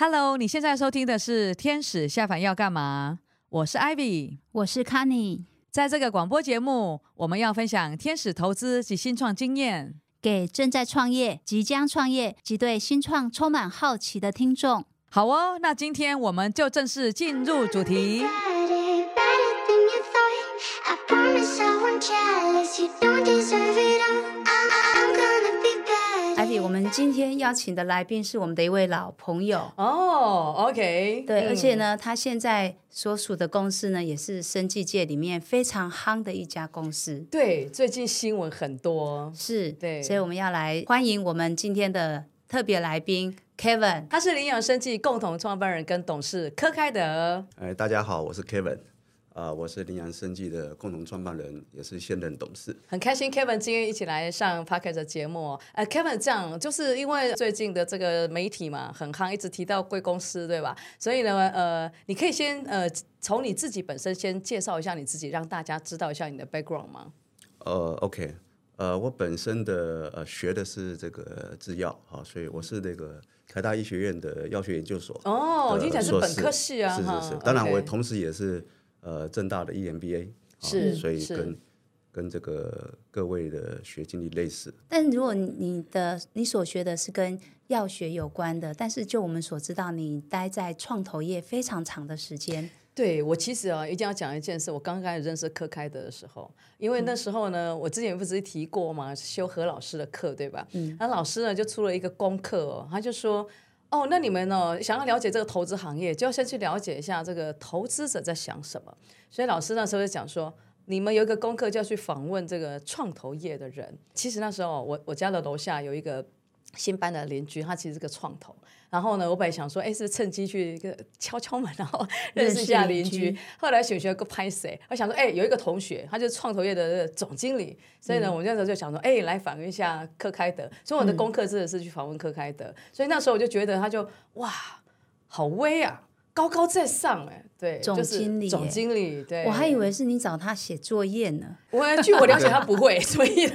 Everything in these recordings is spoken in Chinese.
Hello，你现在收听的是《天使下凡要干嘛》？我是 Ivy，我是 Canny。在这个广播节目，我们要分享天使投资及新创经验，给正在创业、即将创业及对新创充满好奇的听众。好哦，那今天我们就正式进入主题。我们今天邀请的来宾是我们的一位老朋友哦、oh,，OK，对、嗯，而且呢，他现在所属的公司呢，也是生技界里面非常夯的一家公司。对，最近新闻很多，是，对，所以我们要来欢迎我们今天的特别来宾 Kevin，他是领养生技共同创办人跟董事柯开德。哎，大家好，我是 Kevin。啊、呃，我是领养生技的共同创办人，也是现任董事。很开心，Kevin 今天一起来上 Podcast 的节目。呃，Kevin 这样就是因为最近的这个媒体嘛，很夯，一直提到贵公司，对吧？所以呢，呃，你可以先呃从你自己本身先介绍一下你自己，让大家知道一下你的 background 吗？呃，OK，呃，我本身的呃学的是这个制药，哈，所以我是那个台大医学院的药学研究所。哦，听起来是本科系啊，是是是。当然，我同时也是。呃，正大的 EMBA 是，所以跟跟这个各位的学经历类似。但如果你的你所学的是跟药学有关的，但是就我们所知道，你待在创投业非常长的时间。对，我其实啊，一定要讲一件事。我刚开始认识柯开德的时候，因为那时候呢，嗯、我之前不是提过嘛，修何老师的课，对吧？嗯。那老师呢就出了一个功课哦，他就说。哦，那你们呢？想要了解这个投资行业，就要先去了解一下这个投资者在想什么。所以老师那时候就讲说，你们有一个功课，就要去访问这个创投业的人。其实那时候我我家的楼下有一个新搬的邻居，他其实是个创投。然后呢，我本来想说，哎，是趁机去一个 敲敲门，然后 认识一下邻居。后来选学个拍谁？我想说，哎，有一个同学，他就是创投业的总经理。所以呢，我那时候就想说，哎，来访问一下柯开德。所以我的功课真的是去访问柯开德。所以那时候我就觉得，他就哇，好威啊！高高在上哎，对，总经理，总经理，对，我还以为是你找他写作业呢。我据我了解，他不会，所以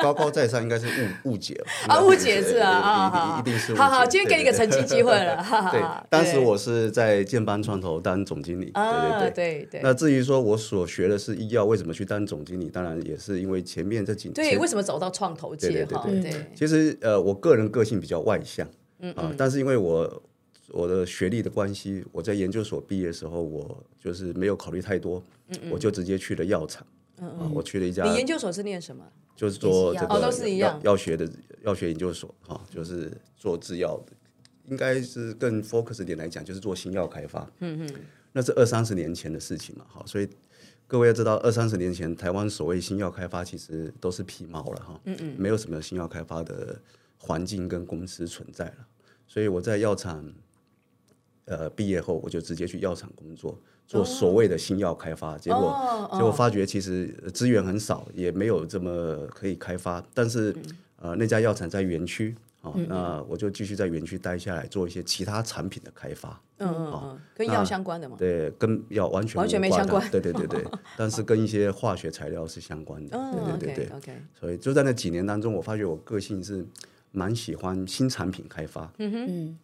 高高在上应该是误误解啊，误解是啊，啊，一定是。好好，今天给你个澄清机会了。对，当时我是在建邦创投当总经理，对对对对。那至于说我所学的是医药，为什么去当总经理？当然也是因为前面这几年。对，为什么走到创投界？对对对。其实呃，我个人个性比较外向，嗯啊，但是因为我。我的学历的关系，我在研究所毕业的时候，我就是没有考虑太多，嗯嗯，我就直接去了药厂。嗯嗯，我去了一家。你研究所是念什么？就是做这个都是一样药学的药学研究所哈，就是做制药的，应该是更 focus 点来讲，就是做新药开发。嗯嗯，那是二三十年前的事情嘛，哈，所以各位要知道，二三十年前台湾所谓新药开发其实都是皮毛了哈，嗯嗯，没有什么新药开发的环境跟公司存在了，所以我在药厂。呃，毕业后我就直接去药厂工作，做所谓的新药开发。Oh. 结果，oh. 结果发觉其实资源很少，也没有这么可以开发。但是，嗯、呃，那家药厂在园区，哦，嗯、那我就继续在园区待下来，做一些其他产品的开发。嗯嗯嗯，跟药相关的吗？对，跟药完全完全没相关。对对对对，但是跟一些化学材料是相关的。Oh. 对对对对。Okay. Okay. 所以就在那几年当中，我发觉我个性是蛮喜欢新产品开发。嗯哼。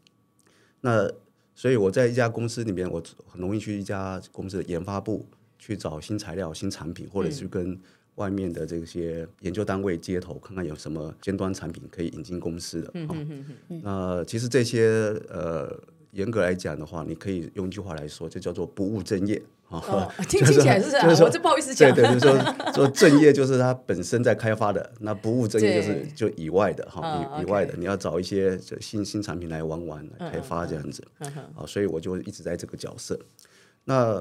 那。所以我在一家公司里面，我很容易去一家公司的研发部去找新材料、新产品，或者是跟外面的这些研究单位接头，看看有什么尖端产品可以引进公司的。嗯嗯嗯。那其实这些呃，严格来讲的话，你可以用一句话来说，就叫做不务正业。哦，听起来是这样，我这不好意思讲。对对，就是说说正业就是他本身在开发的，那不务正业就是就以外的哈，以以外的，你要找一些新新产品来玩玩来开发这样子。啊，所以我就一直在这个角色。那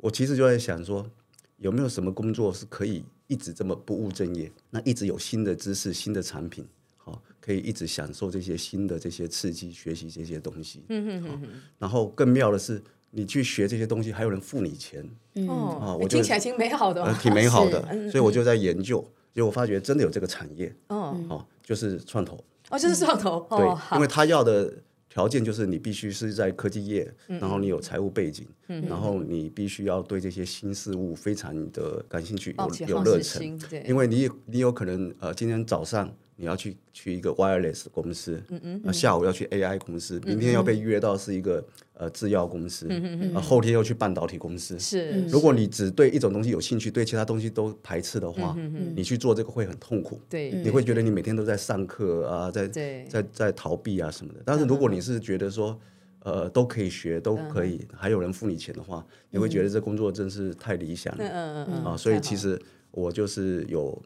我其实就在想说，有没有什么工作是可以一直这么不务正业？那一直有新的知识、新的产品，好，可以一直享受这些新的这些刺激，学习这些东西。嗯嗯，然后更妙的是。你去学这些东西，还有人付你钱，嗯。啊，我听起来挺美好的，挺美好的，所以我就在研究，结果我发觉真的有这个产业，哦，就是创投，哦，就是创投，对，因为他要的条件就是你必须是在科技业，然后你有财务背景，然后你必须要对这些新事物非常的感兴趣，有有热忱，因为你你有可能呃，今天早上。你要去去一个 wireless 公司，嗯嗯，嗯下午要去 AI 公司，明天要被约到是一个呃制药公司，嗯嗯，后天又去半导体公司。是，如果你只对一种东西有兴趣，对其他东西都排斥的话，你去做这个会很痛苦。对，你会觉得你每天都在上课啊，在在在逃避啊什么的。但是如果你是觉得说，呃，都可以学，都可以，还有人付你钱的话，你会觉得这工作真是太理想了。嗯嗯嗯。啊，所以其实我就是有。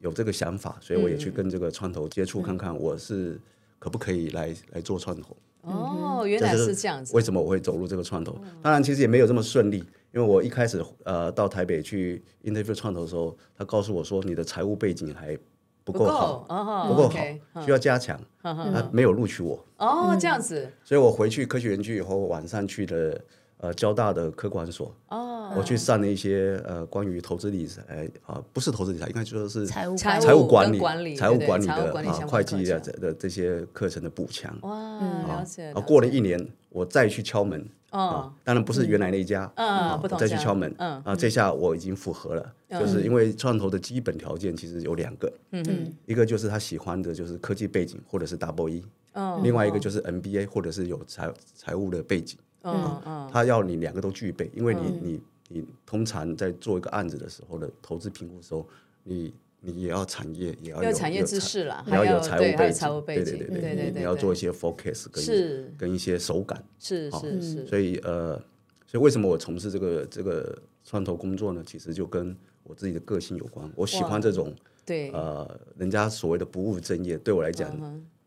有这个想法，所以我也去跟这个创投接触看看，我是可不可以来来做创投。哦，原来是这样子。为什么我会走入这个创投？当然，其实也没有这么顺利，因为我一开始呃到台北去 interview 创投的时候，他告诉我说你的财务背景还不够好，不够好，需要加强，他没有录取我。哦，这样子。所以我回去科学园区以后，晚上去了呃交大的科管所。哦。我去上了一些呃关于投资理财，啊不是投资理财，应该说是财务财务管理财务管理的啊会计的的这些课程的补强。哇，了解。啊，过了一年，我再去敲门啊，当然不是原来那一家，嗯，不同再去敲门，嗯，啊，这下我已经符合了，就是因为创投的基本条件其实有两个，嗯嗯，一个就是他喜欢的就是科技背景或者是 Double E，嗯，另外一个就是 MBA 或者是有财财务的背景，嗯嗯，他要你两个都具备，因为你你。你通常在做一个案子的时候的投资评估的时候，你你也要产业也要有产业知识啦，你要有财务背景，对对对对，你要做一些 focus 跟跟一些手感，是是是。所以呃，所以为什么我从事这个这个创投工作呢？其实就跟我自己的个性有关。我喜欢这种对呃，人家所谓的不务正业，对我来讲，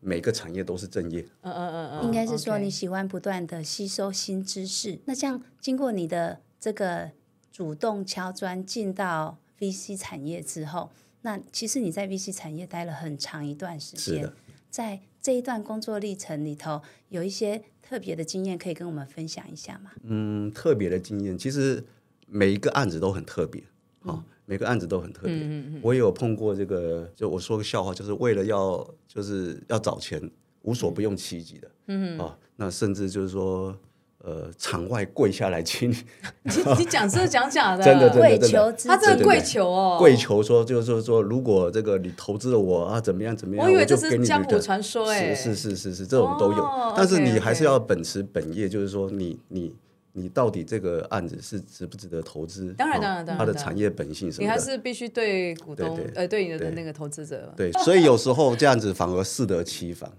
每个产业都是正业。嗯嗯嗯嗯，应该是说你喜欢不断的吸收新知识。那像经过你的。这个主动敲砖进到 VC 产业之后，那其实你在 VC 产业待了很长一段时间，的在这一段工作历程里头，有一些特别的经验可以跟我们分享一下吗？嗯，特别的经验，其实每一个案子都很特别，啊、每个案子都很特别。嗯嗯嗯，我也有碰过这个，就我说个笑话，就是为了要就是要找钱，无所不用其极的，嗯啊、哦，那甚至就是说。呃，场外跪下来请 你，你你讲真的讲假的？真的跪求，他真的跪求哦，跪求说就是说，如果这个你投资了我啊，怎么样怎么样，我以为这是江湖传说哎，是是是是这种都有，但是你还是要本持本业，就是说你你你到底这个案子是值不值得投资？当然当然当然，它的产业本性什么的，你还是必须对股东呃对你的那个投资者对，所以有时候这样子反而适得其反。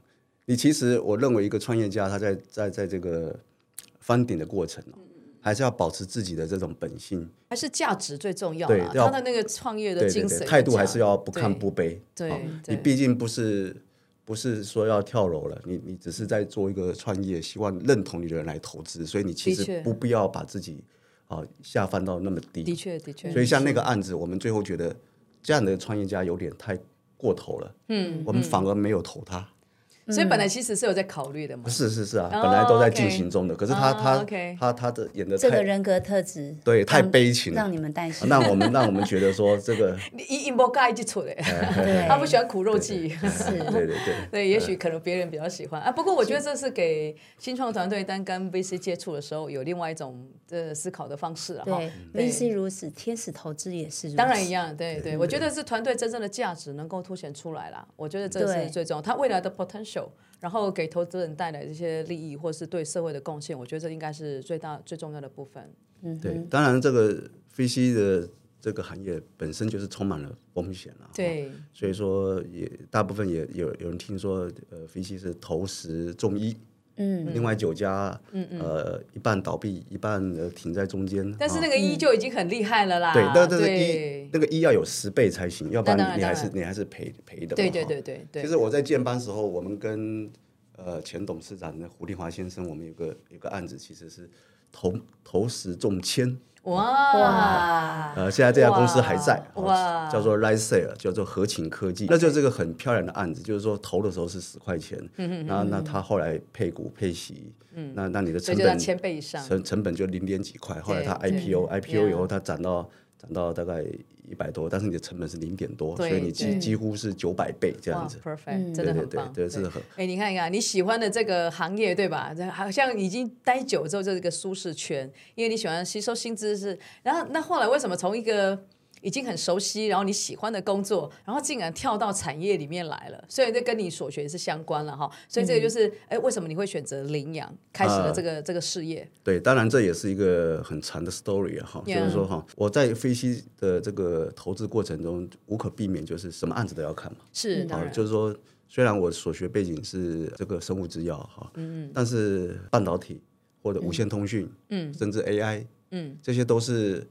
你其实我认为一个创业家他在在在这个。翻顶的过程，还是要保持自己的这种本性，还是价值最重要。对，他的那个创业的精神态度还是要不看不卑。对，你毕竟不是不是说要跳楼了，你你只是在做一个创业，希望认同你的人来投资，所以你其实不必要把自己啊下放到那么低。的确的确。所以像那个案子，我们最后觉得这样的创业家有点太过头了。嗯，我们反而没有投他。所以本来其实是有在考虑的嘛，是是是啊，本来都在进行中的。可是他他他他的演的这个人格特质，对，太悲情了，让你们担心。让我们让我们觉得说这个，一一波盖就出来，他不喜欢苦肉计，是，对对对，对，也许可能别人比较喜欢啊。不过我觉得这是给新创团队当跟 VC 接触的时候有另外一种的思考的方式啊。对，VC 如此，天使投资也是，当然一样。对对，我觉得是团队真正的价值能够凸显出来了。我觉得这是最重要，他未来的 potential。然后给投资人带来这些利益，或是对社会的贡献，我觉得这应该是最大最重要的部分。嗯，对，当然这个 VC 的这个行业本身就是充满了风险了。对，所以说也大部分也有有人听说，呃，VC 是投十中一。嗯，另外九家，嗯嗯，呃，一半倒闭，一半停在中间。但是那个一就已经很厉害了啦。对，那这个一，那个一要有十倍才行，要不然你还是你还是赔赔的。对对对对对。其实我在建班时候，我们跟呃前董事长的胡立华先生，我们有个有个案子，其实是投投十中千。哇！呃，现在这家公司还在，哇，叫做 RightSail，叫做合勤科技，那就这个很漂亮的案子，就是说投的时候是十块钱，嗯那那他后来配股配息，嗯，那那你的成本千倍以上，成成本就零点几块，后来他 IPO，IPO 以后他涨到涨到大概。一百多，但是你的成本是零点多，所以你几几乎是九百倍这样子。Perfect，真的很棒，对，真的很。哎，你看一看，你喜欢的这个行业对吧？好像已经待久之后就是一个舒适圈，因为你喜欢吸收新知识。然后那后来为什么从一个已经很熟悉，然后你喜欢的工作，然后竟然跳到产业里面来了，所以这跟你所学是相关了哈。所以这个就是，哎、嗯，为什么你会选择领养，开始了这个、呃、这个事业？对，当然这也是一个很长的 story 啊，哈，就是说哈，我在分析的这个投资过程中，无可避免就是什么案子都要看嘛，是，啊，就是说，虽然我所学背景是这个生物制药哈，嗯，但是半导体或者无线通讯，嗯，甚至 AI，嗯，这些都是。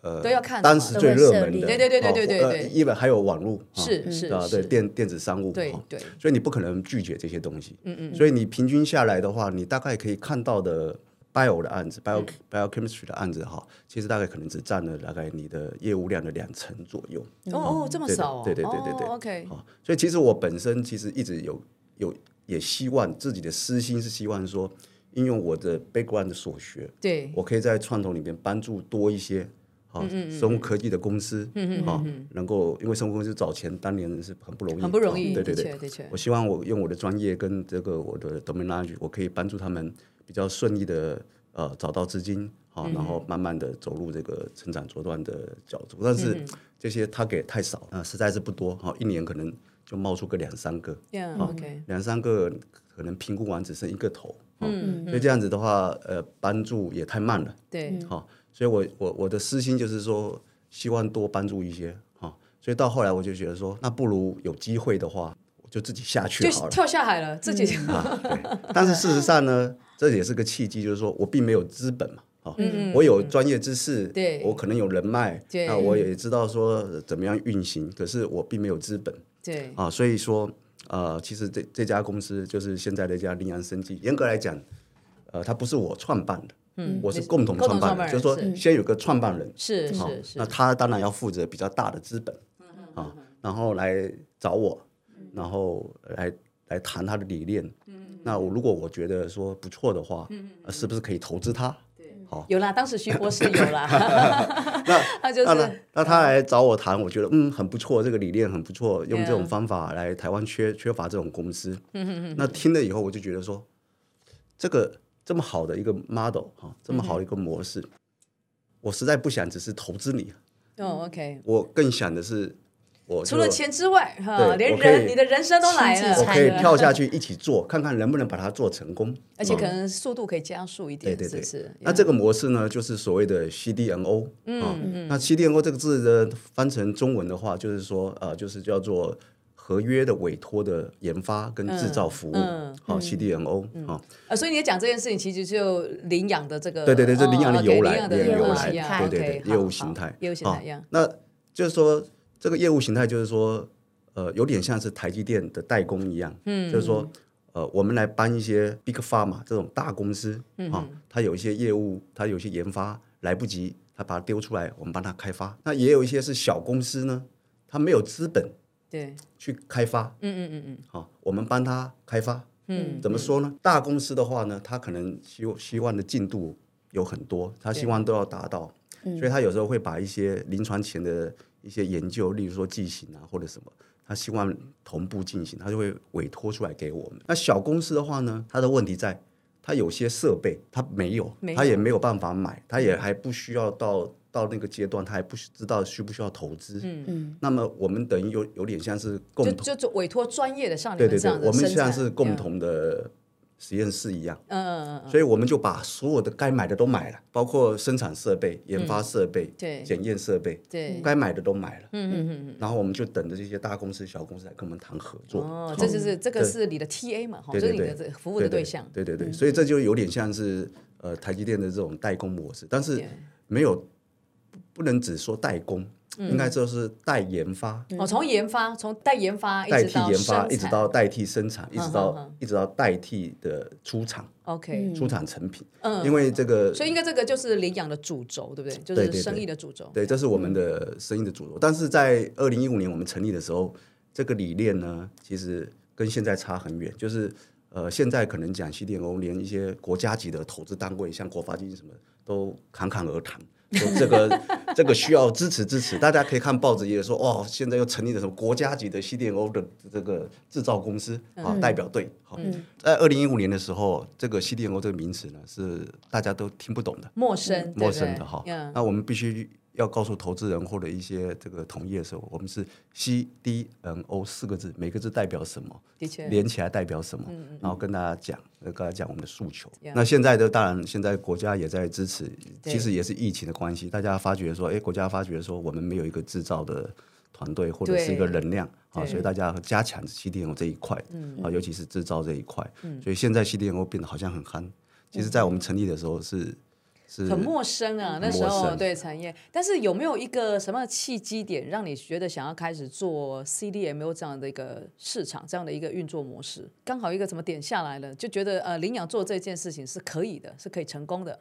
呃，都要看当时最热门的，对对对对对对对，一本还有网络，是是啊，对电电子商务，对对，所以你不可能拒绝这些东西，嗯嗯，所以你平均下来的话，你大概可以看到的 bio 的案子，bio biochemistry 的案子哈，其实大概可能只占了大概你的业务量的两成左右。哦哦，这么少，对对对对对，OK，好，所以其实我本身其实一直有有也希望自己的私心是希望说，应用我的 background 的所学，对。我可以在创投里面帮助多一些。好，生物科技的公司，好，能够因为生物公司找钱当年是很不容易，很不容易，对对对，我希望我用我的专业跟这个我的 domain knowledge，我可以帮助他们比较顺利的呃找到资金，好，然后慢慢的走入这个成长茁壮的角度。但是这些他给太少啊，实在是不多，哈，一年可能就冒出个两三个，啊，两三个可能评估完只剩一个头，嗯，所以这样子的话，呃，帮助也太慢了，对，好。所以我，我我我的私心就是说，希望多帮助一些啊。所以到后来，我就觉得说，那不如有机会的话，我就自己下去好了，跳下海了，自己、嗯啊。对。但是事实上呢，这也是个契机，就是说我并没有资本嘛，啊，嗯、我有专业知识，对，我可能有人脉，那我也知道说怎么样运行，可是我并没有资本，对，啊，所以说，呃，其实这这家公司就是现在的一家羚羊生技，严格来讲，呃，它不是我创办的。嗯，我是共同创办人，就是说先有个创办人，是是是，那他当然要负责比较大的资本，啊，然后来找我，然后来来谈他的理念。那我如果我觉得说不错的话，是不是可以投资他？对，好，有啦，当时徐博士有啦。那 他就是，那他来找我谈，我觉得嗯很不错，这个理念很不错，用这种方法来台湾缺缺乏这种公司。那听了以后，我就觉得说这个。这么好的一个 model 哈，这么好的一个模式，嗯、我实在不想只是投资你。哦，OK。我更想的是，我除了钱之外，哈，连人你的人生都来了，我可以跳下去一起做，看看能不能把它做成功。而且可能速度可以加速一点，对对对。那这个模式呢，就是所谓的 C D N O。嗯嗯。那 C D N O 这个字的翻成中文的话，就是说呃，就是叫做。合约的委托的研发跟制造服务，好 CDMO 啊，啊，所以你讲这件事情，其实就领养的这个，对对对，这领养的由来，由来，对对对，业务形态，业务形态一样。那就是说，这个业务形态就是说，呃，有点像是台积电的代工一样，嗯，就是说，呃，我们来帮一些 Big Pharma 这种大公司，啊，它有一些业务，它有些研发来不及，它把它丢出来，我们帮它开发。那也有一些是小公司呢，它没有资本。对，去开发，嗯嗯嗯嗯，好，我们帮他开发，嗯，怎么说呢？大公司的话呢，他可能希希望的进度有很多，他希望都要达到，所以他有时候会把一些临床前的一些研究，例如说剂型啊或者什么，他希望同步进行，他就会委托出来给我们。那小公司的话呢，他的问题在，他有些设备他没有，他也没有办法买，他也还不需要到。到那个阶段，他还不知道需不需要投资。嗯嗯。那么我们等于有有点像是共同，就就委托专业的上对对对，我们像是共同的实验室一样。嗯嗯嗯。所以我们就把所有的该买的都买了，包括生产设备、研发设备、对检验设备，对该买的都买了。嗯嗯嗯。然后我们就等着这些大公司、小公司来跟我们谈合作。哦，这就是这个是你的 TA 嘛？哈，就是你的服务的对象。对对对，所以这就有点像是呃台积电的这种代工模式，但是没有。不能只说代工，应该就是代研发。哦，从研发，从代研发，代替研发，一直到代替生产，一直到一直到代替的出厂。OK，出厂成品。嗯，因为这个，所以应该这个就是领养的主轴，对不对？就是生意的主轴。对，这是我们的生意的主轴。但是在二零一五年我们成立的时候，这个理念呢，其实跟现在差很远。就是呃，现在可能讲 CDMO，连一些国家级的投资单位，像国发基金什么，都侃侃而谈。说这个这个需要支持支持，大家可以看报纸也说，哦，现在又成立了什么国家级的 CDMO 的这个制造公司啊，代表队。好，在二零一五年的时候，这个 CDMO 这个名词呢是大家都听不懂的，陌生，陌生的哈。那我们必须要告诉投资人或者一些这个同业的时候，我们是 C D N O 四个字，每个字代表什么？的确，连起来代表什么？然后跟大家讲，跟大家讲我们的诉求。嗯、那现在的当然，现在国家也在支持，其实也是疫情的关系，大家发觉说，哎，国家发觉说我们没有一个制造的团队或者是一个能量啊，所以大家加强 C D N O 这一块，啊，尤其是制造这一块。所以现在 C D N O 变得好像很憨。其实，在我们成立的时候是。很陌生啊，那时候对产业，但是有没有一个什么契机点，让你觉得想要开始做 CDMO 这样的一个市场，这样的一个运作模式？刚好一个什么点下来了，就觉得呃，领养做这件事情是可以的，是可以成功的。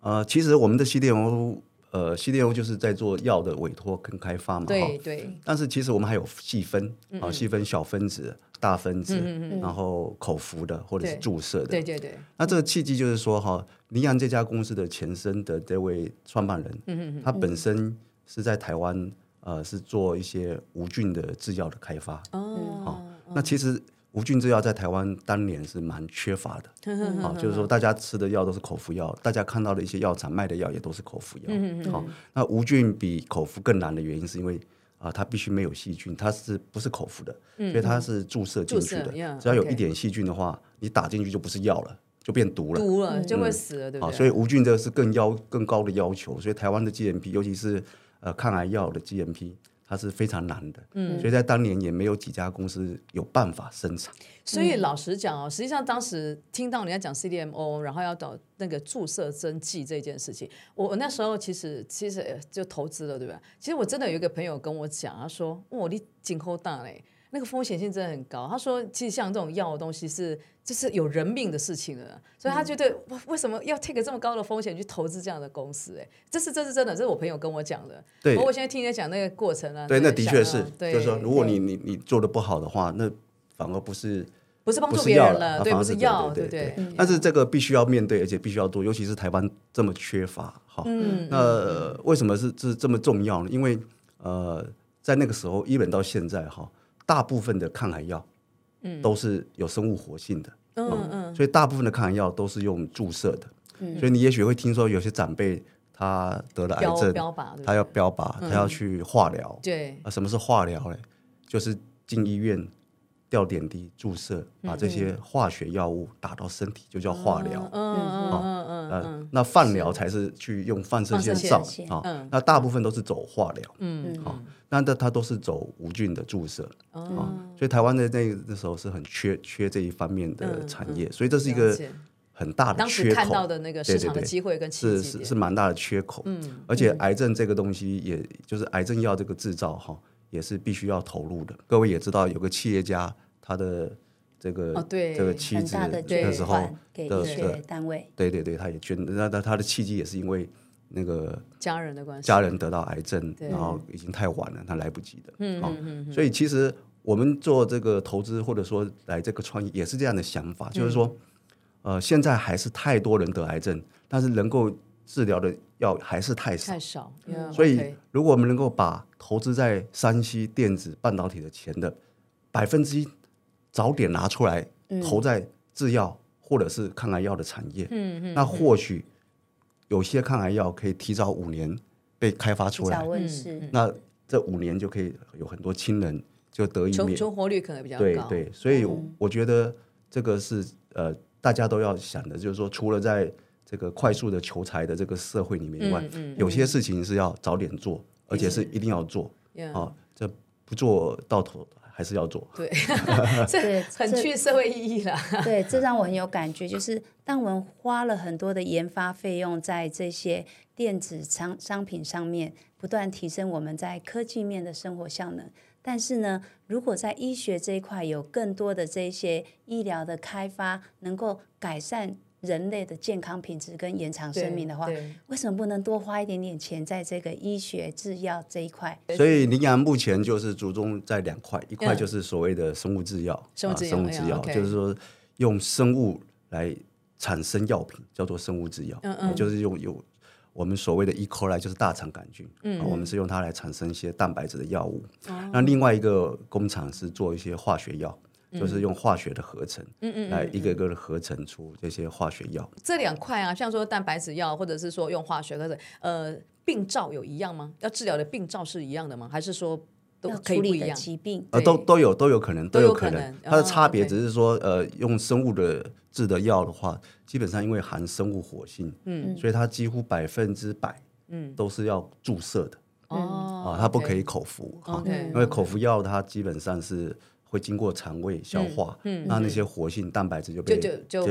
呃，其实我们的 CDMO，呃，CDMO 就是在做药的委托跟开发嘛，对对。但是其实我们还有细分，啊，细分小分子。大分子，然后口服的或者是注射的，对对对。那这个契机就是说，哈，羚羊这家公司的前身的这位创办人，他本身是在台湾，呃，是做一些无菌的制药的开发。哦，那其实无菌制药在台湾当年是蛮缺乏的，好，就是说大家吃的药都是口服药，大家看到的一些药厂卖的药也都是口服药。好，那无菌比口服更难的原因是因为。啊，它必须没有细菌，它是不是口服的？嗯、所以它是注射进去的。只要有一点细菌的话，你打进去就不是药了，就变毒了。毒了就会死了，嗯、对不对？好，所以无菌这个是更要更高的要求。所以台湾的 GMP，尤其是呃抗癌药的 GMP。它是非常难的，嗯，所以在当年也没有几家公司有办法生产。所以老实讲哦，实际上当时听到人家讲 CDMO，然后要找那个注射针剂这件事情，我我那时候其实其实就投资了，对吧？其实我真的有一个朋友跟我讲，他说：“哇，你真好大嘞。”那个风险性真的很高。他说，其实像这种药的东西是，就是有人命的事情了，所以他觉得，为什么要 take 这么高的风险去投资这样的公司？哎，这是这是真的，这是我朋友跟我讲的。对，我现在听你讲那个过程啊，对，那的确是，就是说，如果你你你做的不好的话，那反而不是不是帮助别人了，对，不是药，对对。但是这个必须要面对，而且必须要做，尤其是台湾这么缺乏，哈，嗯，那为什么是是这么重要呢？因为呃，在那个时候，一本到现在，哈。大部分的抗癌药，嗯。都是有生物活性的，嗯嗯，所以大部分的抗癌药都是用注射的，嗯，所以你也许会听说有些长辈他得了癌症，他要标靶，他要去化疗，对，啊，什么是化疗嘞？就是进医院。吊点滴注射，把这些化学药物打到身体，就叫化疗。嗯嗯嗯嗯。那放疗才是去用放射线照啊。那大部分都是走化疗。嗯嗯。好，那它都是走无菌的注射。哦。所以台湾的那那时候是很缺缺这一方面的产业，所以这是一个很大的缺口。当时看到的那个市场的机会跟是是是蛮大的缺口。嗯。而且癌症这个东西，也就是癌症药这个制造哈。也是必须要投入的。各位也知道，有个企业家，他的这个、哦、这个妻子那时候给医学单位，对对对，他也捐。那那他的契机也是因为那个家人的关系，家人得到癌症，然后已经太晚了，他来不及的。嗯嗯嗯。所以其实我们做这个投资，或者说来这个创业，也是这样的想法，嗯、就是说，呃，现在还是太多人得癌症，但是能够治疗的药还是太少，太少。嗯、所以如果我们能够把投资在山西电子半导体的钱的百分之一早点拿出来投在制药或者是抗癌药的产业，嗯、那或许有些抗癌药可以提早五年被开发出来，嗯、那这五年就可以有很多亲人就得以免，存活率可能比较高。对对，所以我觉得这个是呃大家都要想的，就是说除了在这个快速的求财的这个社会里面以外，嗯嗯、有些事情是要早点做。而且是一定要做啊！这不做到头还是要做。对，这很具社会意义了。对，这让我很有感觉。就是当我们花了很多的研发费用在这些电子商商品上面，不断提升我们在科技面的生活效能。但是呢，如果在医学这一块有更多的这些医疗的开发，能够改善。人类的健康品质跟延长生命的话，为什么不能多花一点点钱在这个医学制药这一块？所以羚羊目前就是着重在两块，一块就是所谓的生物制药，生物制药就是说用生物来产生药品，叫做生物制药，就是用有我们所谓的 E. coli 就是大肠杆菌，嗯我们是用它来产生一些蛋白质的药物。那另外一个工厂是做一些化学药。就是用化学的合成，嗯嗯，来一个一个的合成出这些化学药。这两块啊，像说蛋白质药，或者是说用化学合成，呃，病灶有一样吗？要治疗的病灶是一样的吗？还是说都可以不一样？疾病呃，都都有都有可能都有可能，它的差别只是说，呃，用生物的制的药的话，基本上因为含生物活性，嗯，所以它几乎百分之百，嗯，都是要注射的。哦，啊，它不可以口服哈，因为口服药它基本上是会经过肠胃消化，那那些活性蛋白质就被就就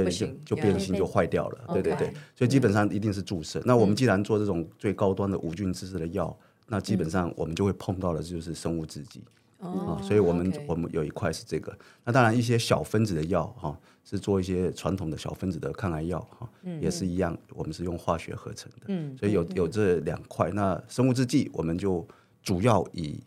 就变性就坏掉了，对对对，所以基本上一定是注射。那我们既然做这种最高端的无菌自制的药，那基本上我们就会碰到的就是生物制剂。啊，所以我们我们有一块是这个。那当然一些小分子的药哈，是做一些传统的小分子的抗癌药哈，也是一样，我们是用化学合成的。嗯，所以有有这两块。那生物制剂我们就主要以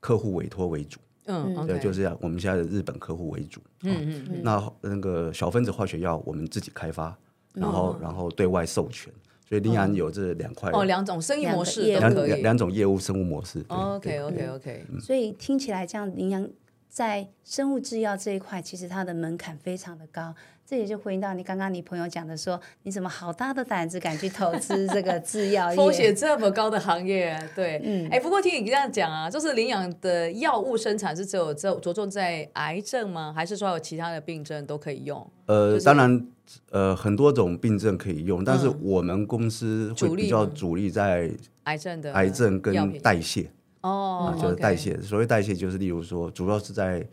客户委托为主。嗯，对，就是这样。我们现在的日本客户为主。嗯嗯。那那个小分子化学药我们自己开发，然后然后对外授权。所以羚羊有这两块哦，两种生意模式，两两两种业务生物模式。OK OK OK。所以听起来这样，林阳在生物制药这一块，其实它的门槛非常的高。这也就回应到你刚刚你朋友讲的说，你怎么好大的胆子敢去投资这个制药业？风险这么高的行业，对，嗯，哎，不过听你这样讲啊，就是领养的药物生产是只有着着重在癌症吗？还是说有其他的病症都可以用？呃，当然。呃，很多种病症可以用，但是我们公司会比较主力在癌症的癌症跟代谢哦，就是代谢。所谓代谢，就是例如说，主要是在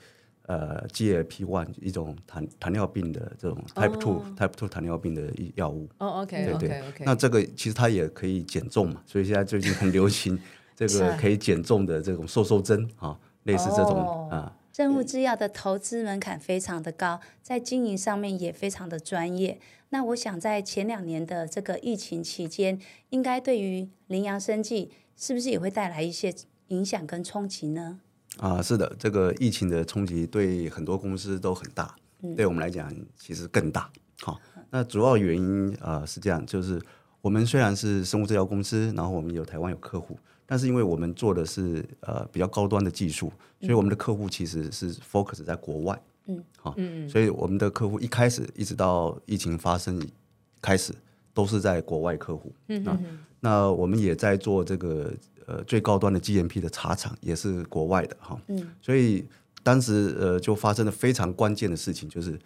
呃 GLP one 一种糖糖尿病的这种 Type Two Type Two 糖尿病的药物。哦，OK，对对。那这个其实它也可以减重嘛，所以现在最近很流行 这个可以减重的这种瘦瘦针啊，类似这种啊。生物制药的投资门槛非常的高，在经营上面也非常的专业。那我想在前两年的这个疫情期间，应该对于羚羊生计是不是也会带来一些影响跟冲击呢？啊，是的，这个疫情的冲击对很多公司都很大，嗯、对我们来讲其实更大。好，那主要原因啊、呃、是这样，就是我们虽然是生物制药公司，然后我们有台湾有客户。但是因为我们做的是呃比较高端的技术，所以我们的客户其实是 focus 在国外，嗯，好，嗯，所以我们的客户一开始一直到疫情发生开始都是在国外客户，嗯，那那我们也在做这个呃最高端的 GMP 的茶厂，也是国外的哈，嗯，所以当时呃就发生了非常关键的事情，就是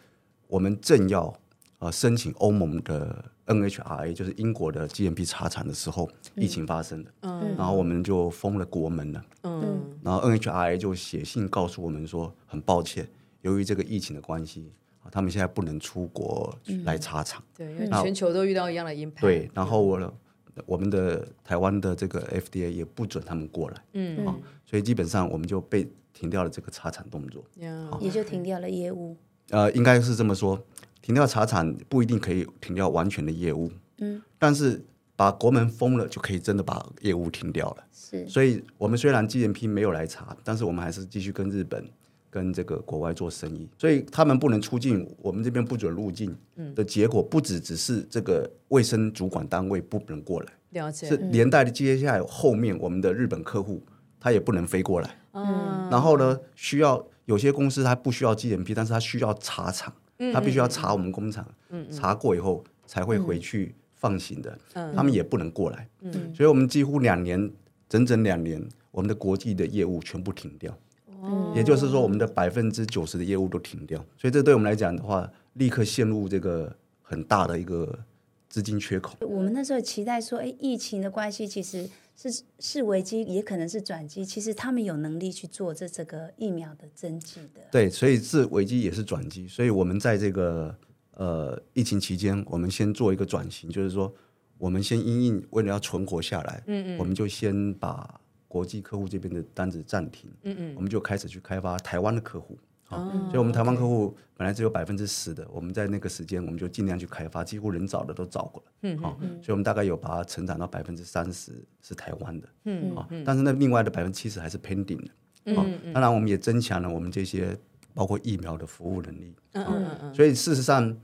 我们正要。呃，申请欧盟的 NHRA，就是英国的 GMP 茶厂的时候，疫情发生的，嗯，然后我们就封了国门了，嗯，然后 NHRA 就写信告诉我们说，很抱歉，由于这个疫情的关系，啊，他们现在不能出国来茶厂，对，因为全球都遇到一样的 impact，对，然后我我们的台湾的这个 FDA 也不准他们过来，嗯，啊，所以基本上我们就被停掉了这个茶产动作，也就停掉了业务，呃，应该是这么说。停掉茶产不一定可以停掉完全的业务，嗯，但是把国门封了就可以真的把业务停掉了。是，所以我们虽然 GMP 没有来查，但是我们还是继续跟日本、跟这个国外做生意。所以他们不能出境，我们这边不准入境的结果，不只只是这个卫生主管单位不能过来，了解，是连带的接下来后面我们的日本客户他也不能飞过来。嗯，然后呢，需要有些公司他不需要 GMP，但是他需要查厂。他必须要查我们工厂，嗯嗯、查过以后才会回去放行的。嗯、他们也不能过来，嗯、所以我们几乎两年，整整两年，我们的国际的业务全部停掉。哦、也就是说，我们的百分之九十的业务都停掉。所以这对我们来讲的话，立刻陷入这个很大的一个资金缺口。我们那时候期待说，哎，疫情的关系，其实。是是危机，也可能是转机。其实他们有能力去做这这个疫苗的针剂的。对，所以是危机也是转机。所以我们在这个呃疫情期间，我们先做一个转型，就是说，我们先因应为了要存活下来，嗯嗯，我们就先把国际客户这边的单子暂停，嗯嗯，我们就开始去开发台湾的客户。好，所以我们台湾客户本来只有百分之十的，我们在那个时间我们就尽量去开发，几乎能找的都找过了。嗯，好，所以我们大概有把它成长到百分之三十是台湾的。嗯，好，但是那另外的百分之七十还是 pending 的。嗯，当然我们也增强了我们这些包括疫苗的服务能力。嗯嗯嗯。所以事实上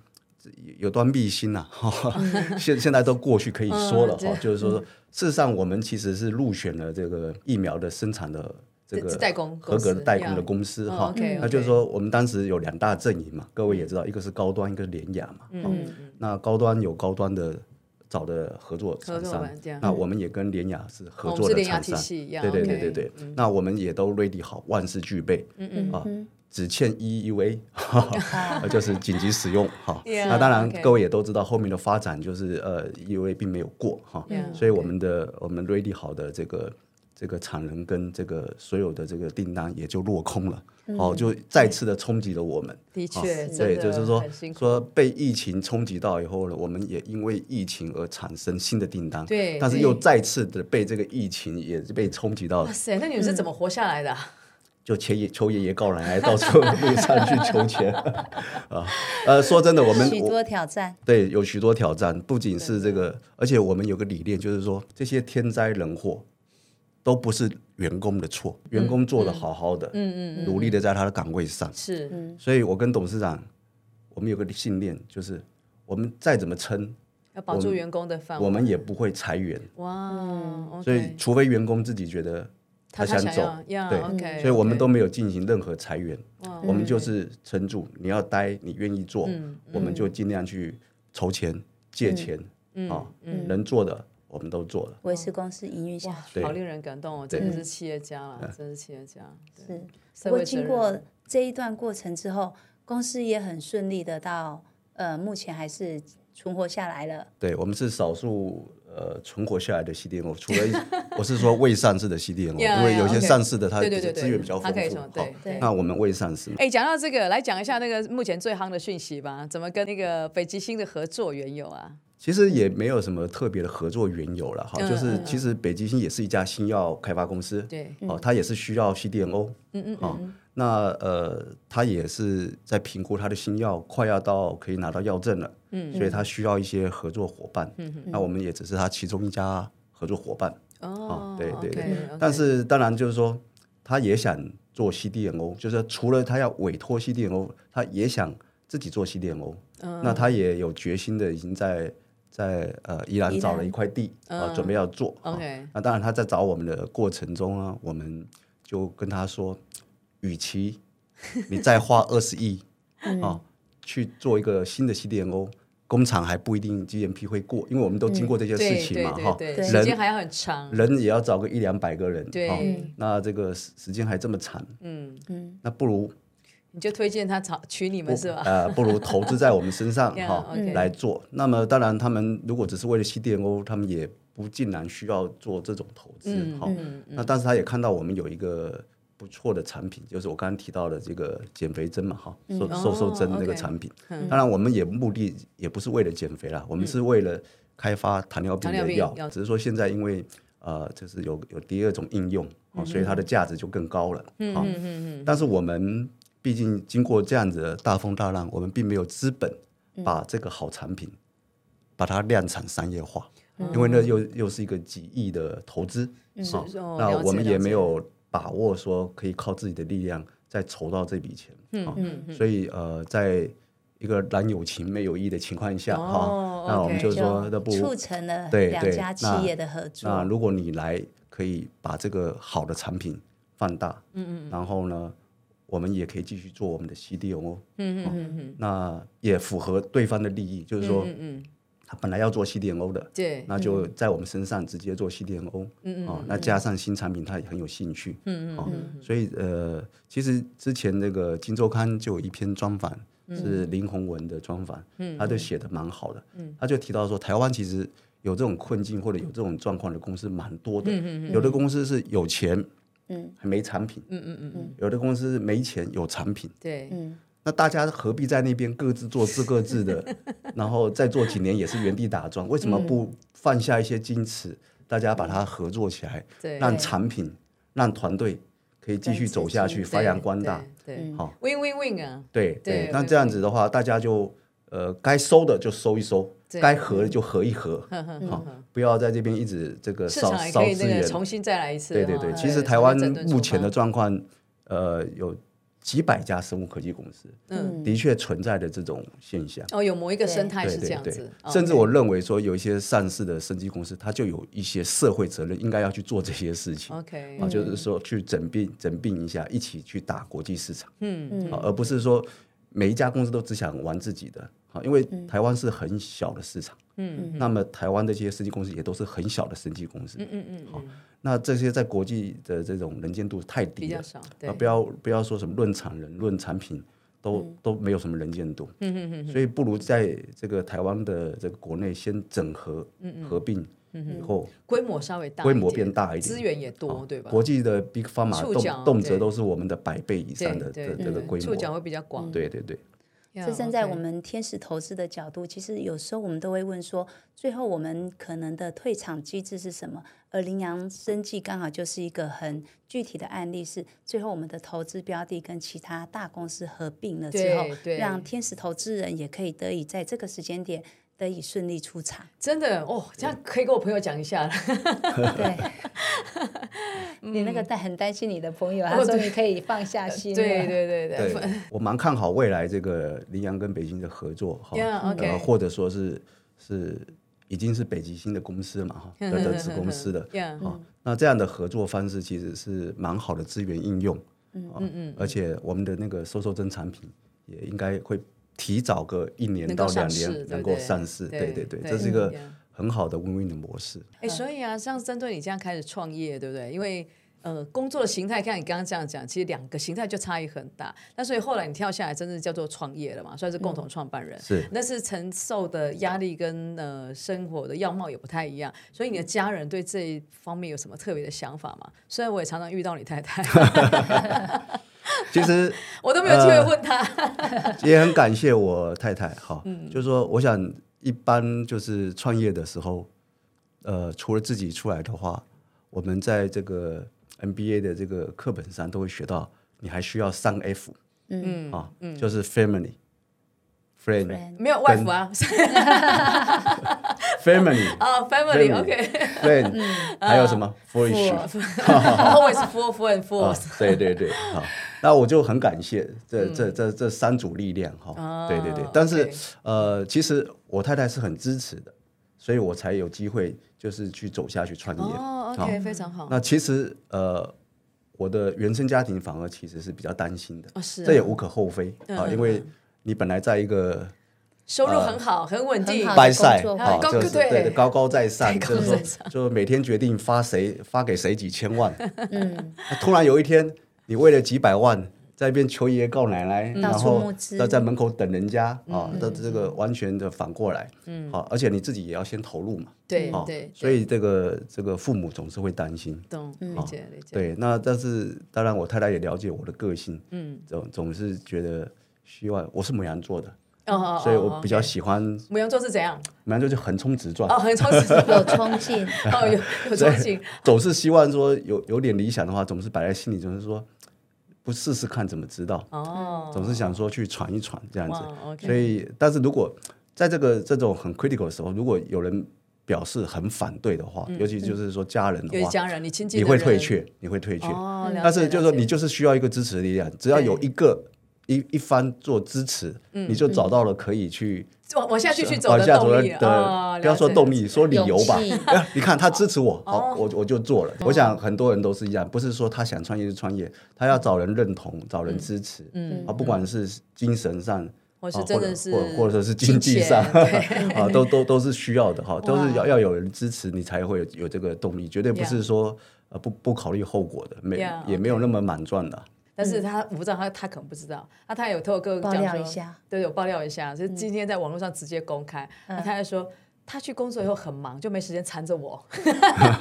有端必心呐，现现在都过去可以说了哈，就是说事实上我们其实是入选了这个疫苗的生产的。这个代工合格的代工的公公司哈。嗯那就是说，我们当时有两大阵营嘛，各位也知道，一个是高端，一个是联雅嘛。嗯那高端有高端的找的合作厂商那我们也跟联雅是合作的厂商。对对对对对。那我们也都 ready 好，万事俱备。嗯嗯啊，只欠 EUA，就是紧急使用哈。那当然各位也都知道，后面的发展就是呃 EUA 并没有过哈所以我们的我们 ready 好的这个这个产能跟这个所有的这个订单也就落空了，哦，就再次的冲击了我们。的确，对，就是说说被疫情冲击到以后呢，我们也因为疫情而产生新的订单，对但是又再次的被这个疫情也被冲击到哇，塞，那你们是怎么活下来的啊？就求爷求爷爷告奶奶，到处路上去求钱啊。呃，说真的，我们我许多挑战，对有许多挑战，不仅是这个，而且我们有个理念，就是说这些天灾人祸都不是员工的错，员工做的好好的，嗯嗯，努力的在他的岗位上，是。所以我跟董事长，我们有个信念，就是我们再怎么撑，要保住员工的饭碗。我们也不会裁员，哇，所以除非员工自己觉得他想走对。所以我们都没有进行任何裁员，哇。我们就是撑住。你要待，你愿意做，嗯我们就尽量去筹钱、借钱啊，嗯。能做的我们都做了。维持公司营运下去。，好令人感动哦！真的是企业家了，真是企业家。是，不过经过这一段过程之后，公司也很顺利的到呃，目前还是存活下来了。对，我们是少数呃存活下来的 CDMO，除了 我是说未上市的 CDMO，Yeah, 因为有些上市的它对对对对资源比较丰它可以富从。对那我们未上市嘛，哎，讲到这个，来讲一下那个目前最夯的讯息吧。怎么跟那个北极星的合作缘由啊？其实也没有什么特别的合作缘由了哈，嗯就是嗯其实北极星也是一家新药开发公司，对，哦，它也是需要 CDMO，嗯嗯哦，那呃，它也是在评估它的新药快要到可以拿到药证了，嗯，所以它需要一些合作伙伴，嗯那我们也只是它其中一家合作伙伴，哦，对对对。但是当然就是说，他也想做 CDMO，就是除了他要委托 CDMO，他也想自己做 CDMO，那他也有决心的，已经在在呃宜兰找了一块地啊，准备要做。啊。OK 那当然他在找我们的过程中呢，我们就跟他说，与其 你再花二十亿啊去做一个新的 CDMO。工厂还不一定 GMP 会过，因为我们都经过这些事情嘛，哈、对对对，对时间还要很长。人也要找个一两百个人，对。哦那这个时时间还这么长，嗯，那不如你就推荐他找娶你们是吧？呃，不如投资在我们身上 哈、来做。那么当然，他们如果只是为了 CDMO，他们也不尽然需要做这种投资哈、那但是他也看到我们有一个不错的产品，就是我刚刚提到的这个减肥针嘛哈，瘦瘦瘦针那个产品。当然，我们也目的也不是为了减肥啦，我们是为了开发糖尿病的药，只是说现在因为呃，就是有有第二种应用，哦，所以它的价值就更高了。嗯嗯嗯但是我们毕竟经过这样子的大风大浪，我们并没有资本把这个好产品把它量产商业化，因为那又又是一个几亿的投资，是好哦那我们也没有把握说可以靠自己的力量再筹到这笔钱，嗯所以呃，在一个男有情妹有意的情况下，哈、哦那我们就说那不如促成了对对两家企那业的合那作。如果你来，可以把这个好的产品放大，嗯嗯，然后呢，我们也可以继续做我们的 CDMO，嗯嗯嗯，那也符合对方的利益，就是说，嗯嗯，他本来要做 CDMO 的，对，那就在我们身上直接做 CDMO，嗯嗯，哦，那加上新产品，他也很有兴趣，嗯嗯，哦，所以呃，其实之前那个《金周刊》就有一篇专访。是林宏文的专访，他就写的蛮好的，他就提到说，台湾其实有这种困境或者有这种状况的公司蛮多的，有的公司是有钱，嗯，还没产品，嗯嗯嗯嗯，有的公司没钱有产品，对，嗯。那大家何必在那边各自做自各自的，然后再做几年也是原地打转，为什么不放下一些矜持，大家把它合作起来，对。让产品让团队可以继续走下去，发扬光大，对，好。，win win win 啊，对对那这样子的话，大家就呃该收的就收一收，对该合的就合一合，好，不要在这边一直这个烧烧资源。重新再来一次。对对对，其实台湾目前的状况，呃，有几百家生物科技公司，嗯，的确存在的这种现象。哦，有某一个生态是这样子，对对对，甚至我认为说，有一些上市的生技公司，它就有一些社会责任，应该要去做这些事情。OK，啊，就是说去整并整并一下，一起去打国际市场。嗯嗯，而不是说每一家公司都只想玩自己的。啊，因为台湾是很小的市场。嗯，那么台湾的这些生技公司也都是很小的生技公司。嗯嗯嗯。好，那这些在国际的这种能见度太低了。比较不要不要说什么论产能、论产品，都都没有什么能见度。嗯嗯嗯。所以不如在这个台湾的这个国内先整合、合并，以后规模稍微大，规模变大一点，资源也多，对吧？国际的 Big Pharma 动动辄都是我们的百倍以上的这这个规模，触角会比较广。对对对。这站在我们天使投资的角度，其实有时候我们都会问说，最后我们可能的退场机制是什么？而羚羊生计刚好就是一个很具体的案例，是最后我们的投资标的跟其他大公司合并了之后，让天使投资人也可以得以在这个时间点得以顺利出场。真的哦，这样可以跟我朋友讲一下。了。对。你那个担很担心你的朋友，他说你可以放下心。对对对对，我蛮看好未来这个羚羊跟北京的合作哈，或者说是是已经是北极星的公司嘛哈，德德子公司的，那这样的合作方式其实是蛮好的资源应用，嗯嗯，而且我们的那个瘦瘦针产品也应该会提早个一年到两年能够上市，对对对，这是一个。很好的 win-win 的模式。哎，所以啊，像针对你这样开始创业，对不对？因为呃，工作的形态，看你刚刚这样讲，其实两个形态就差异很大。那所以后来你跳下来，真的叫做创业了嘛，算是共同创办人。嗯、是，那是承受的压力跟呃生活的样貌也不太一样。所以你的家人对这一方面有什么特别的想法吗？虽然我也常常遇到你太太，其实 我都没有机会问他、呃。也很感谢我太太哈，嗯、就是说我想。一般就是创业的时候，呃，除了自己出来的话，我们在这个 MBA 的这个课本上都会学到，你还需要三 F，嗯啊，嗯就是 family、friend，没有外服啊，family。啊，family，OK，friend，还有什么？foolish，always fool fool and fools，对对对，好。那我就很感谢这这这这三组力量哈，对对对，但是呃，其实我太太是很支持的，所以我才有机会就是去走下去创业。哦，OK，非常好。那其实呃，我的原生家庭反而其实是比较担心的，这也无可厚非啊，因为你本来在一个收入很好、很稳定、拜赛啊，就是对高高在上，就是说 就每天决定发谁发给谁几千万，嗯，突然有一天。你为了几百万在一边求爷爷告奶奶，然后在在门口等人家啊，的这个完全的反过来，嗯，好，而且你自己也要先投入嘛，对对，所以这个这个父母总是会担心，懂，理解理解。对，那但是当然我太太也了解我的个性，嗯，总总是觉得希望我是母羊座的，哦，所以我比较喜欢牡羊座是怎样？牡羊座就横冲直撞，哦，横冲直撞，有冲劲，哦，有有冲劲，总是希望说有有点理想的话，总是摆在心里，总是说。不试试看怎么知道？哦，总是想说去闯一闯这样子。Okay、所以，但是如果在这个这种很 critical 的时候，如果有人表示很反对的话，嗯、尤其就是说家人的话，有家人你亲近你会退却，你会退却。哦、但是就是说，你就是需要一个支持的力量，只要有一个一一番做支持，嗯、你就找到了可以去。往往下继续走的动力的，不要说动力，说理由吧。你看他支持我，好，我我就做了。我想很多人都是一样，不是说他想创业就创业，他要找人认同，找人支持。嗯，啊，不管是精神上，或是真的是，或或者是经济上，啊，都都都是需要的哈，都是要要有人支持，你才会有有这个动力。绝对不是说呃不不考虑后果的，没也没有那么满赚的。但是他我不知道，他他可能不知道，那他有透过爆料一下，对，有爆料一下，就是今天在网络上直接公开，那他还说他去工作以后很忙，就没时间缠着我，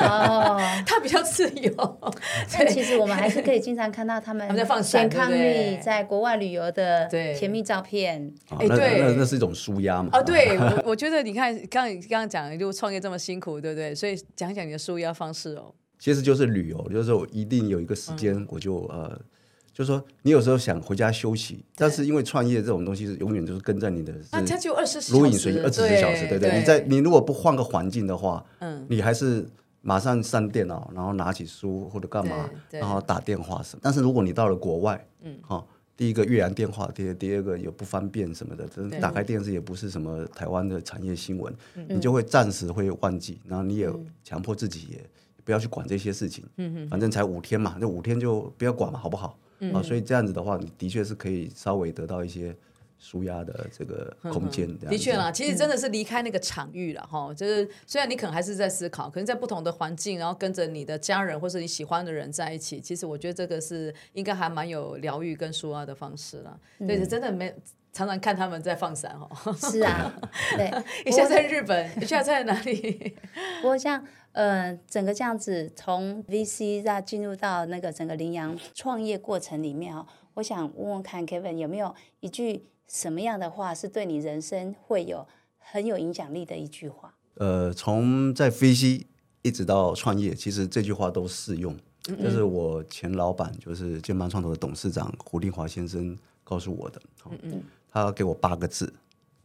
哦，他比较自由。但其实我们还是可以经常看到他们 健康蜜在国外旅游的甜蜜照片。哎，对，那那是一种舒压嘛。哦，对，我我觉得你看刚刚刚讲，就创业这么辛苦，对不对？所以讲讲你的舒压方式哦。其实就是旅游，就是我一定有一个时间，我就呃。就是说，你有时候想回家休息，但是因为创业这种东西是永远就是跟在你的，那它就二十四如影随形，二十四小时，对对。你在你如果不换个环境的话，嗯，你还是马上上电脑，然后拿起书或者干嘛，然后打电话什么。但是如果你到了国外，嗯，哈，第一个越洋电话，第第二个也不方便什么的，打开电视也不是什么台湾的产业新闻，你就会暂时会忘记，然后你也强迫自己也不要去管这些事情，嗯反正才五天嘛，那五天就不要管嘛，好不好？啊，所以这样子的话，你的确是可以稍微得到一些。舒压的这个空间，的确啦，其实真的是离开那个场域了哈。就是虽然你可能还是在思考，可能在不同的环境，然后跟着你的家人或是你喜欢的人在一起，其实我觉得这个是应该还蛮有疗愈跟舒压的方式了。对，是真的没常常看他们在放闪哈。是啊，对，一下在在日本，一下在在哪里？不过像呃，整个这样子从 VC 再进入到那个整个羚羊创业过程里面哈，我想问问看 Kevin 有没有一句。什么样的话是对你人生会有很有影响力的一句话？呃，从在飞机一直到创业，其实这句话都适用。嗯嗯，就是我前老板，就是建邦创投的董事长胡定华先生告诉我的。嗯嗯，他给我八个字，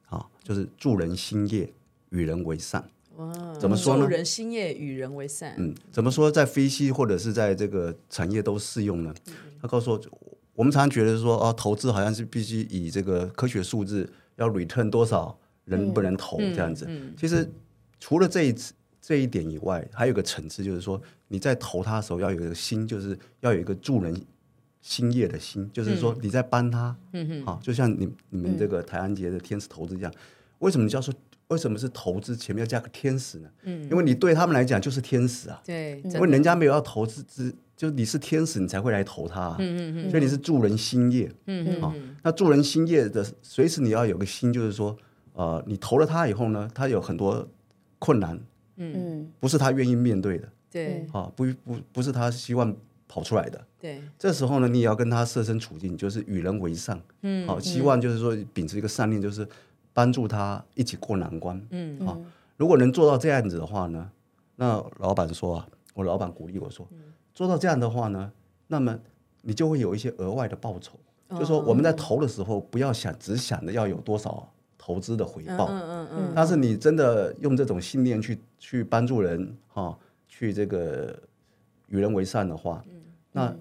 啊，就是助人兴业，与人为善。哇，怎么说呢？助人兴业，与人为善。嗯，怎么说在飞机或者是在这个产业都适用呢？他告诉我。我们常常觉得说，哦，投资好像是必须以这个科学数字要 return 多少，人不能投这样子。嗯嗯嗯、其实除了这一次这一点以外，还有一个层次，就是说你在投他的时候要有一个心，就是要有一个助人兴业的心，就是说你在帮他。嗯嗯。好，就像你你们这个台安杰的天使投资一样，为什么你叫说为什么是投资前面要加个天使呢？嗯，因为你对他们来讲就是天使啊。对。因为人家没有要投资资。就你是天使，你才会来投他，啊，嗯嗯嗯，所以你是助人兴业，嗯嗯，好，那助人兴业的随时你要有个心，就是说，呃，你投了他以后呢，他有很多困难，嗯，不是他愿意面对的，对，啊，不不不是他希望跑出来的，对，这时候呢，你也要跟他设身处地，就是与人为善，嗯，好，希望就是说秉持一个善念，就是帮助他一起过难关，嗯，好，如果能做到这样子的话呢，那老板说啊，我老板鼓励我说。做到这样的话呢，那么你就会有一些额外的报酬。Oh, 就是说我们在投的时候，不要想只想着要有多少投资的回报。嗯嗯嗯。但是你真的用这种信念去去帮助人哈、哦，去这个与人为善的话，嗯、那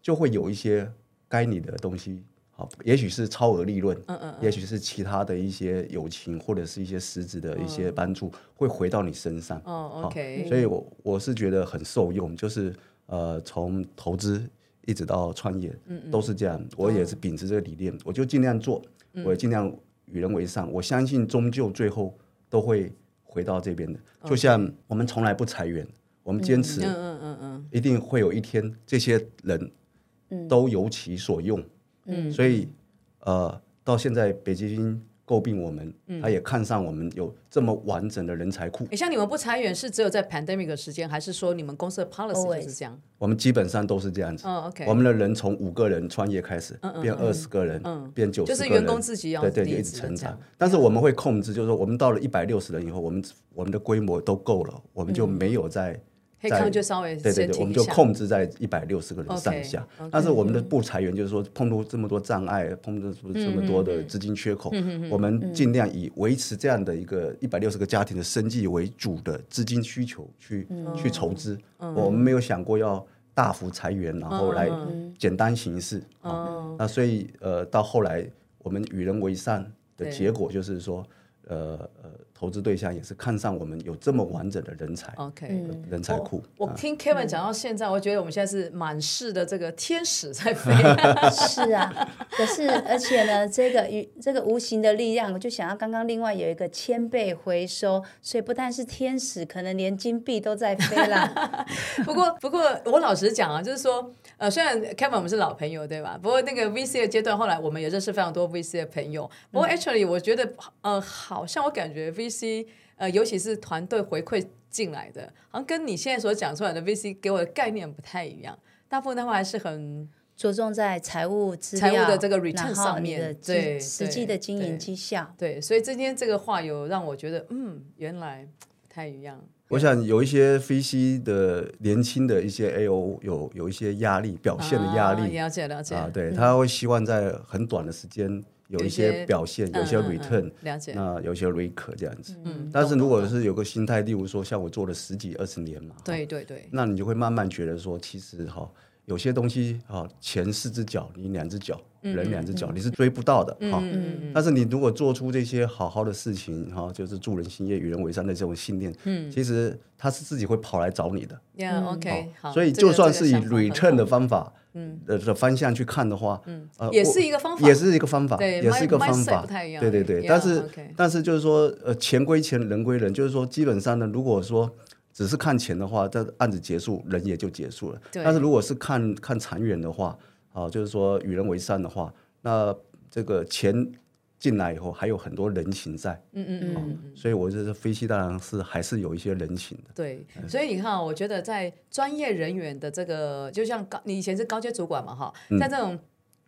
就会有一些该你的东西。好，也许是超额利润，嗯嗯，也许是其他的一些友情或者是一些实质的一些帮助会回到你身上。哦，OK。所以我我是觉得很受用，就是。呃，从投资一直到创业，嗯嗯都是这样。我也是秉持这个理念，哦、我就尽量做，嗯、我也尽量与人为善。我相信终究最后都会回到这边的。嗯、就像我们从来不裁员，我们坚持，嗯嗯嗯嗯，一定会有一天这些人都由其所用。嗯，所以呃，到现在北极星。诟病我们，他也看上我们有这么完整的人才库。你像你们不裁员是只有在 pandemic 的时间，还是说你们公司的 policy 就是这样？我们基本上都是这样子。哦，OK。我们的人从五个人创业开始，变二十个人，变九十个人，就是员工自己要对对，就一直成长。但是我们会控制，就是说我们到了一百六十人以后，我们我们的规模都够了，我们就没有再。在就稍微对对对，我们就控制在一百六十个人上下。但是我们的不裁员，就是说碰到这么多障碍，碰到这么多的资金缺口，我们尽量以维持这样的一个一百六十个家庭的生计为主的资金需求去去筹资。我们没有想过要大幅裁员，然后来简单行事。那所以呃，到后来我们与人为善的结果就是说，呃呃。投资对象也是看上我们有这么完整的人才，OK，人才库。我听 Kevin 讲到现在，我觉得我们现在是满室的这个天使在飞。是啊，可是而且呢，这个与这个无形的力量，我就想要刚刚另外有一个千倍回收，所以不但是天使，可能连金币都在飞啦。不过不过我老实讲啊，就是说，呃，虽然 Kevin 我们是老朋友对吧？不过那个 VC 的阶段，后来我们也认识非常多 VC 的朋友。不过 Actually，我觉得呃，好像我感觉 VC 呃，尤其是团队回馈进来的，好像跟你现在所讲出来的 VC 给我的概念不太一样。大部分的话还是很着重在财务资财务的这个 return 上面，对实际的经营绩效对。对，所以今天这个话有让我觉得，嗯，原来不太一样。我想有一些 VC 的年轻的一些 AO 有有一些压力，表现的压力，了解了解啊，对，他会希望在很短的时间。有一些表现，有一些 return，那有些 recur 这样子。嗯，但是如果是有个心态，例如说像我做了十几二十年嘛，对对对，那你就会慢慢觉得说，其实哈，有些东西啊，钱四只脚，你两只脚，人两只脚，你是追不到的哈。但是你如果做出这些好好的事情哈，就是助人兴业、与人为善的这种信念，其实他是自己会跑来找你的。OK，好。所以就算是以 return 的方法，的的方向去看的话，嗯，也是一个方法，也是一个方法，也是一个方法，对对对。但是但是就是说，呃，钱归钱，人归人，就是说，基本上呢，如果说。只是看钱的话，这案子结束，人也就结束了。但是如果是看看长远的话，啊，就是说与人为善的话，那这个钱进来以后，还有很多人情在。嗯嗯嗯。所以我觉得飞机当然是还是有一些人情的。对，所以你看，我觉得在专业人员的这个，就像高，你以前是高阶主管嘛，哈，在这种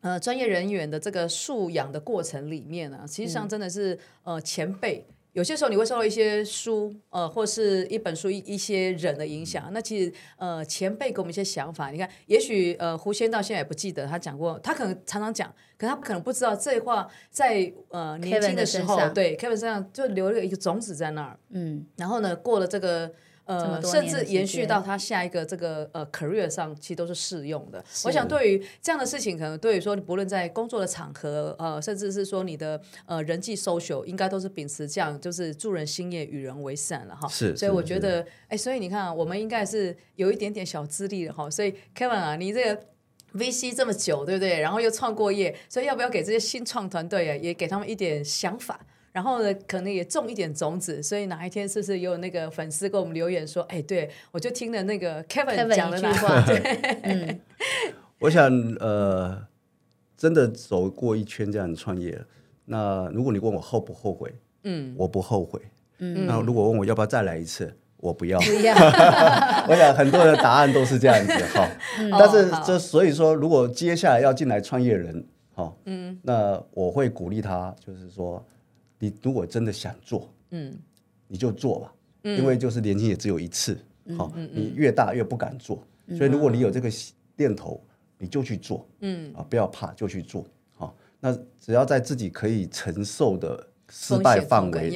呃专业人员的这个素养的过程里面呢，实际上真的是呃前辈。有些时候你会受到一些书，呃，或是一本书一一些人的影响。那其实，呃，前辈给我们一些想法。你看，也许呃，胡先到现在也不记得他讲过，他可能常常讲，可他可能不知道这话在呃年轻的时候，对 Kevin 身上就留了一个种子在那儿。嗯，然后呢，过了这个。呃，甚至延续到他下一个这个呃 career 上，其实都是适用的。我想，对于这样的事情，可能对于说，不论在工作的场合，呃，甚至是说你的呃人际 social，应该都是秉持这样，就是助人兴业、与人为善了哈。是，所以我觉得，哎，所以你看，啊我们应该是有一点点小资历的哈。所以 Kevin 啊，你这个 VC 这么久，对不对？然后又创过业，所以要不要给这些新创团队啊，也给他们一点想法？然后呢，可能也种一点种子，所以哪一天是不是有那个粉丝给我们留言说，哎，对我就听了那个 Kevin 讲的那句话，对，我想呃，真的走过一圈这样的创业，那如果你问我后不后悔，嗯，我不后悔，嗯，那如果问我要不要再来一次，我不要，不要，我想很多人的答案都是这样子哈，但是这所以说，如果接下来要进来创业人，哈，嗯，那我会鼓励他，就是说。你如果真的想做，嗯，你就做吧，嗯、因为就是年轻也只有一次，好、嗯，你越大越不敢做，嗯、所以如果你有这个念头，你就去做，嗯，啊，不要怕，就去做，好，那只要在自己可以承受的失败范围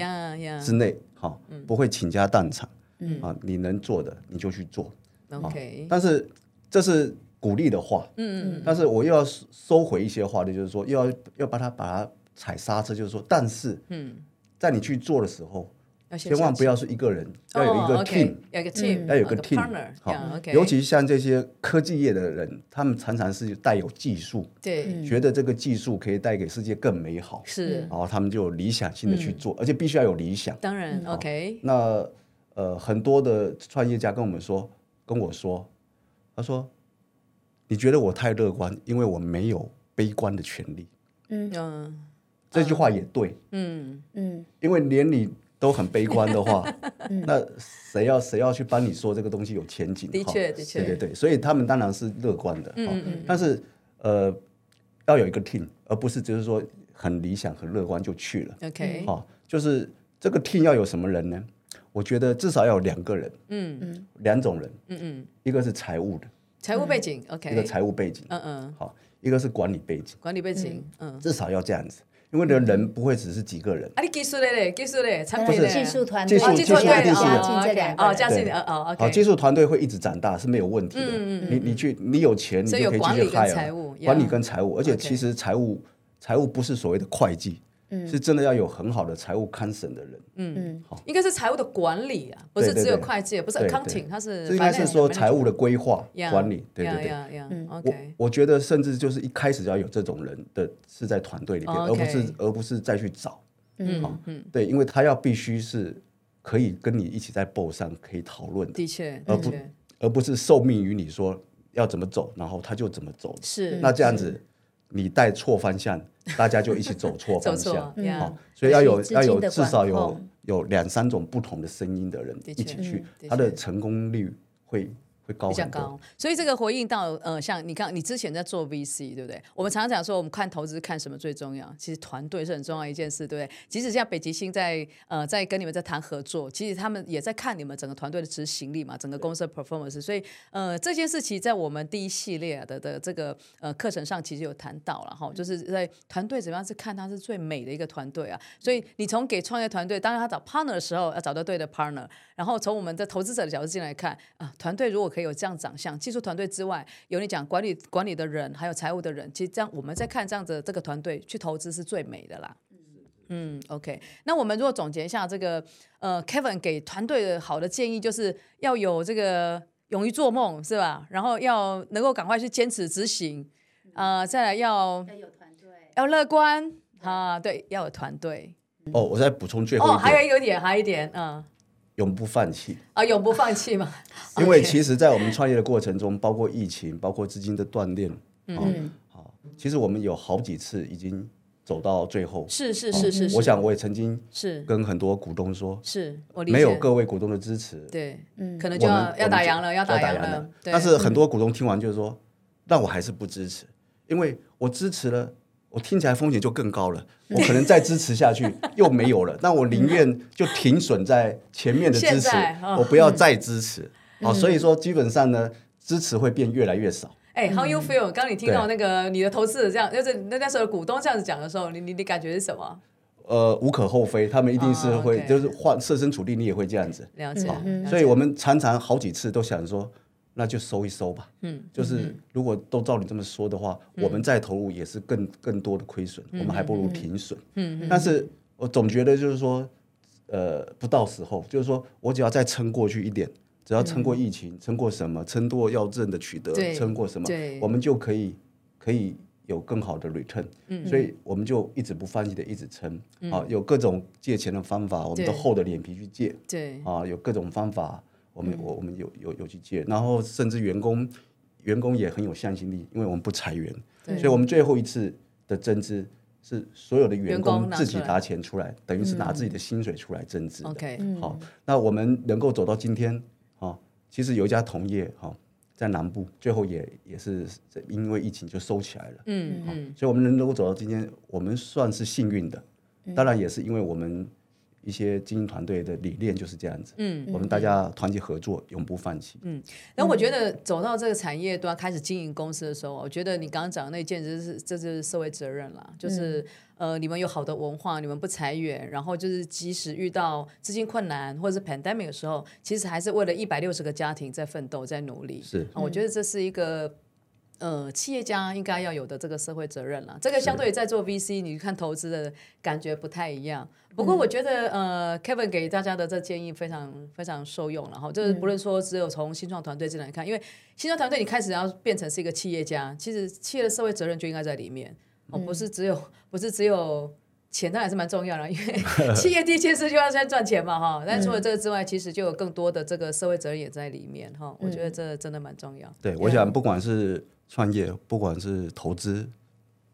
之内，好，不会倾家荡产，嗯，啊，你能做的你就去做，OK，但是这是鼓励的话，嗯嗯，但是我又要收回一些话的，就是说，又要要把它把它。踩刹车就是说，但是，嗯在你去做的时候，千万不要是一个人，要有一个 team，要有个 team，要有个 team。好，尤其像这些科技业的人，他们常常是带有技术，对，觉得这个技术可以带给世界更美好，是，然后他们就有理想性的去做，而且必须要有理想。当然，OK。那呃，很多的创业家跟我们说，跟我说，他说，你觉得我太乐观，因为我没有悲观的权利。嗯。这句话也对，嗯嗯，因为连你都很悲观的话，那谁要谁要去帮你说这个东西有前景？的确，的确，对对对，所以他们当然是乐观的，嗯嗯，但是呃，要有一个 team，而不是就是说很理想、很乐观就去了。OK，好，就是这个 team 要有什么人呢？我觉得至少要有两个人，嗯嗯，两种人，嗯嗯，一个是财务的，财务背景，OK，一个财务背景，嗯嗯，好，一个是管理背景，管理背景，嗯，至少要这样子。因为的人不会只是几个人。啊，你技术的嘞，技术的，产品的。技术团队，技术技术团队哦，这两个哦，加进哦哦，好，技术团队会一直长大是没有问题的。你你去，你有钱，你就可以继续 hire，管理跟财务，而且其实财务财务不是所谓的会计。是真的要有很好的财务看审的人，嗯，好，应该是财务的管理啊，不是只有会计，不是 accounting，它是这应该是说财务的规划管理，对对对，我我觉得甚至就是一开始就要有这种人的是在团队里面，而不是而不是再去找，嗯。嗯，对，因为他要必须是可以跟你一起在 board 上可以讨论的，的确，而不而不是受命于你说要怎么走，然后他就怎么走，是那这样子。你带错方向，大家就一起走错方向。好，所以要有要有至少有有两三种不同的声音的人一起去，他的成功率会。比较高，所以这个回应到呃，像你看，你之前在做 VC，对不对？我们常常讲说，我们看投资看什么最重要？其实团队是很重要一件事，对不对？即使像北极星在呃在跟你们在谈合作，其实他们也在看你们整个团队的执行力嘛，整个公司的 performance。所以呃，这件事其实在我们第一系列的的这个呃课程上，其实有谈到了哈，就是在团队怎么样是看它是最美的一个团队啊。所以你从给创业团队，当然他找 partner 的时候，要找到对的 partner，然后从我们的投资者的角度进来看啊，团队如果可可以有这样长相。技术团队之外，有你讲管理管理的人，还有财务的人，其实这样我们在看这样子这个团队去投资是最美的啦。嗯，OK。那我们如果总结一下这个，呃，Kevin 给团队的好的建议就是要有这个勇于做梦，是吧？然后要能够赶快去坚持执行，啊、呃，再来要要有团队，要乐观啊，对，要有团队。哦，我再补充最后一点，哦，还有一个点，还有一点，嗯，永不放弃。啊，永不放弃嘛。因为其实，在我们创业的过程中，包括疫情，包括资金的锻炼，嗯，好，其实我们有好几次已经走到最后，是是是是。我想我也曾经是。跟很多股东说，是我没有各位股东的支持，对，嗯，可能就要要打烊了，要打烊了。但是很多股东听完就是说，但我还是不支持，因为我支持了。我听起来风险就更高了，我可能再支持下去又没有了，那我宁愿就停损在前面的支持，我不要再支持。好，所以说基本上呢，支持会变越来越少。哎，How you feel？刚你听到那个你的投资者这样，就是那那时候股东这样子讲的时候，你你你感觉是什么？呃，无可厚非，他们一定是会，就是换设身处地，你也会这样子。了解。所以我们常常好几次都想说。那就收一收吧。嗯，就是如果都照你这么说的话，嗯、我们再投入也是更更多的亏损，嗯、我们还不如停损。嗯，但是我总觉得就是说，呃，不到时候，就是说我只要再撑过去一点，只要撑过疫情，撑、嗯、过什么，撑过药证的取得，撑过什么，我们就可以可以有更好的 return。嗯，所以我们就一直不放弃的一直撑。嗯、啊，有各种借钱的方法，我们都厚着脸皮去借。对，啊，有各种方法。我们我我们有有有去借，然后甚至员工员工也很有向心力，因为我们不裁员，所以我们最后一次的增资是所有的员工自己拿钱出来，出来等于是拿自己的薪水出来增资。OK，、嗯、好，那我们能够走到今天，哈，其实有一家同业哈在南部，最后也也是因为疫情就收起来了。嗯嗯，所以我们能够走到今天，我们算是幸运的，当然也是因为我们。一些经营团队的理念就是这样子，嗯，我们大家团结合作，永不放弃。嗯，那我觉得走到这个产业端开始经营公司的时候，我觉得你刚刚讲的那件事是，这就是社会责任了，就是、嗯、呃，你们有好的文化，你们不裁员，然后就是即使遇到资金困难或者是 pandemic 的时候，其实还是为了一百六十个家庭在奋斗，在努力。是，我觉得这是一个。呃，企业家应该要有的这个社会责任了，这个相对于在做 VC，是你看投资的感觉不太一样。不过我觉得，嗯、呃，Kevin 给大家的这建议非常非常受用，然后就是不论说只有从新创团队这来看，因为新创团队你开始要变成是一个企业家，其实企业的社会责任就应该在里面，哦，不是只有不是只有钱，当然是蛮重要的，因为 企业第一件事就要先赚钱嘛，哈。但除了这个之外，其实就有更多的这个社会责任也在里面，哈。我觉得这真的蛮重要。对，我想不管是创业不管是投资，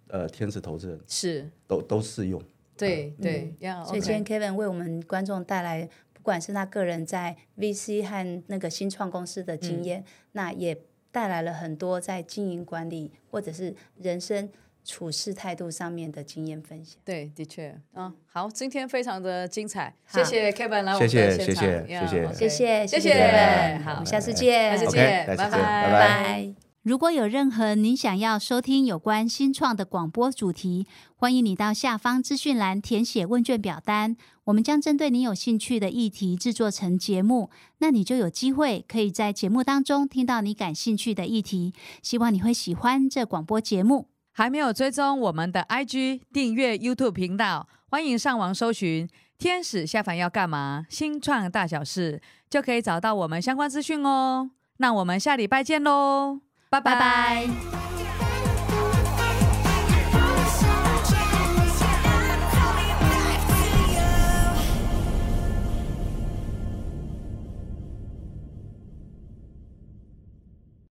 呃，天使投资人是。都都适用。对对，所以今天 Kevin 为我们观众带来，不管是他个人在 VC 和那个新创公司的经验，嗯、那也带来了很多在经营管理或者是人生处事态度上面的经验分享。对，的确，嗯，好，今天非常的精彩，谢谢 Kevin 来我们的现场，谢谢谢谢谢谢谢谢好，我们下次见，下次见，拜拜。拜拜。如果有任何您想要收听有关新创的广播主题，欢迎你到下方资讯栏填写问卷表单，我们将针对你有兴趣的议题制作成节目，那你就有机会可以在节目当中听到你感兴趣的议题。希望你会喜欢这广播节目。还没有追踪我们的 IG 订阅 YouTube 频道，欢迎上网搜寻“天使下凡要干嘛”新创大小事，就可以找到我们相关资讯哦。那我们下礼拜见喽！拜拜。